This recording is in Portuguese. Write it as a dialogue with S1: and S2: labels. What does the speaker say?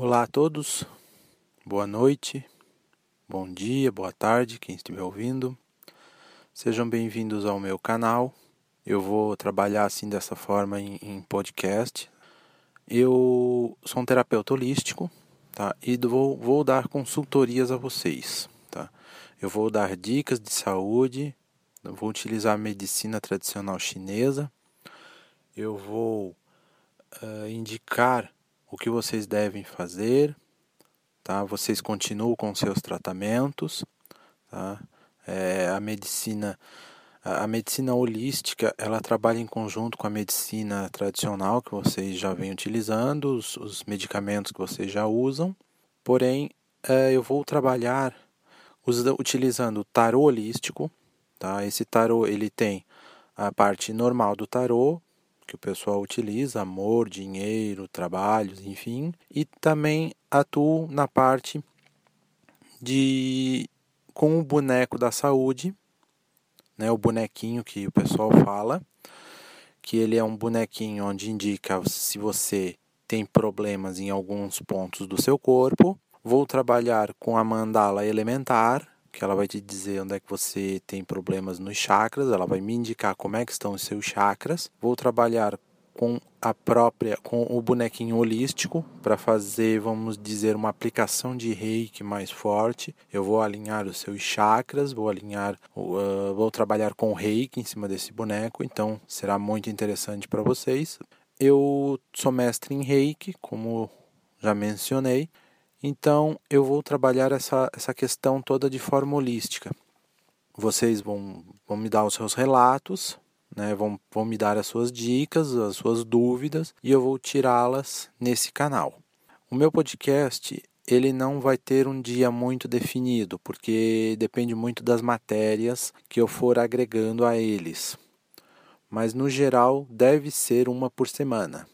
S1: Olá a todos, boa noite, bom dia, boa tarde, quem estiver ouvindo. Sejam bem-vindos ao meu canal. Eu vou trabalhar assim dessa forma em, em podcast. Eu sou um terapeuta holístico, tá? E vou, vou dar consultorias a vocês, tá? Eu vou dar dicas de saúde, vou utilizar a medicina tradicional chinesa. Eu vou uh, indicar o que vocês devem fazer, tá? Vocês continuam com seus tratamentos, tá? É, a medicina a medicina holística ela trabalha em conjunto com a medicina tradicional que vocês já vêm utilizando, os, os medicamentos que vocês já usam. Porém, é, eu vou trabalhar utilizando o tarô holístico. Tá? Esse tarô ele tem a parte normal do tarô, que o pessoal utiliza, amor, dinheiro, trabalhos, enfim, e também atuo na parte de com o boneco da saúde, né, o bonequinho que o pessoal fala, que ele é um bonequinho onde indica se você tem problemas em alguns pontos do seu corpo. Vou trabalhar com a mandala elementar, que ela vai te dizer onde é que você tem problemas nos chakras, ela vai me indicar como é que estão os seus chakras. Vou trabalhar com a própria com o bonequinho holístico para fazer, vamos dizer, uma aplicação de reiki mais forte. Eu vou alinhar os seus chakras, vou alinhar, uh, vou trabalhar com reiki em cima desse boneco, então será muito interessante para vocês. Eu sou mestre em reiki, como já mencionei, então eu vou trabalhar essa, essa questão toda de forma holística. Vocês vão, vão me dar os seus relatos, né, vão, vão me dar as suas dicas, as suas dúvidas e eu vou tirá-las nesse canal. O meu podcast ele não vai ter um dia muito definido, porque depende muito das matérias que eu for agregando a eles. Mas no geral deve ser uma por semana.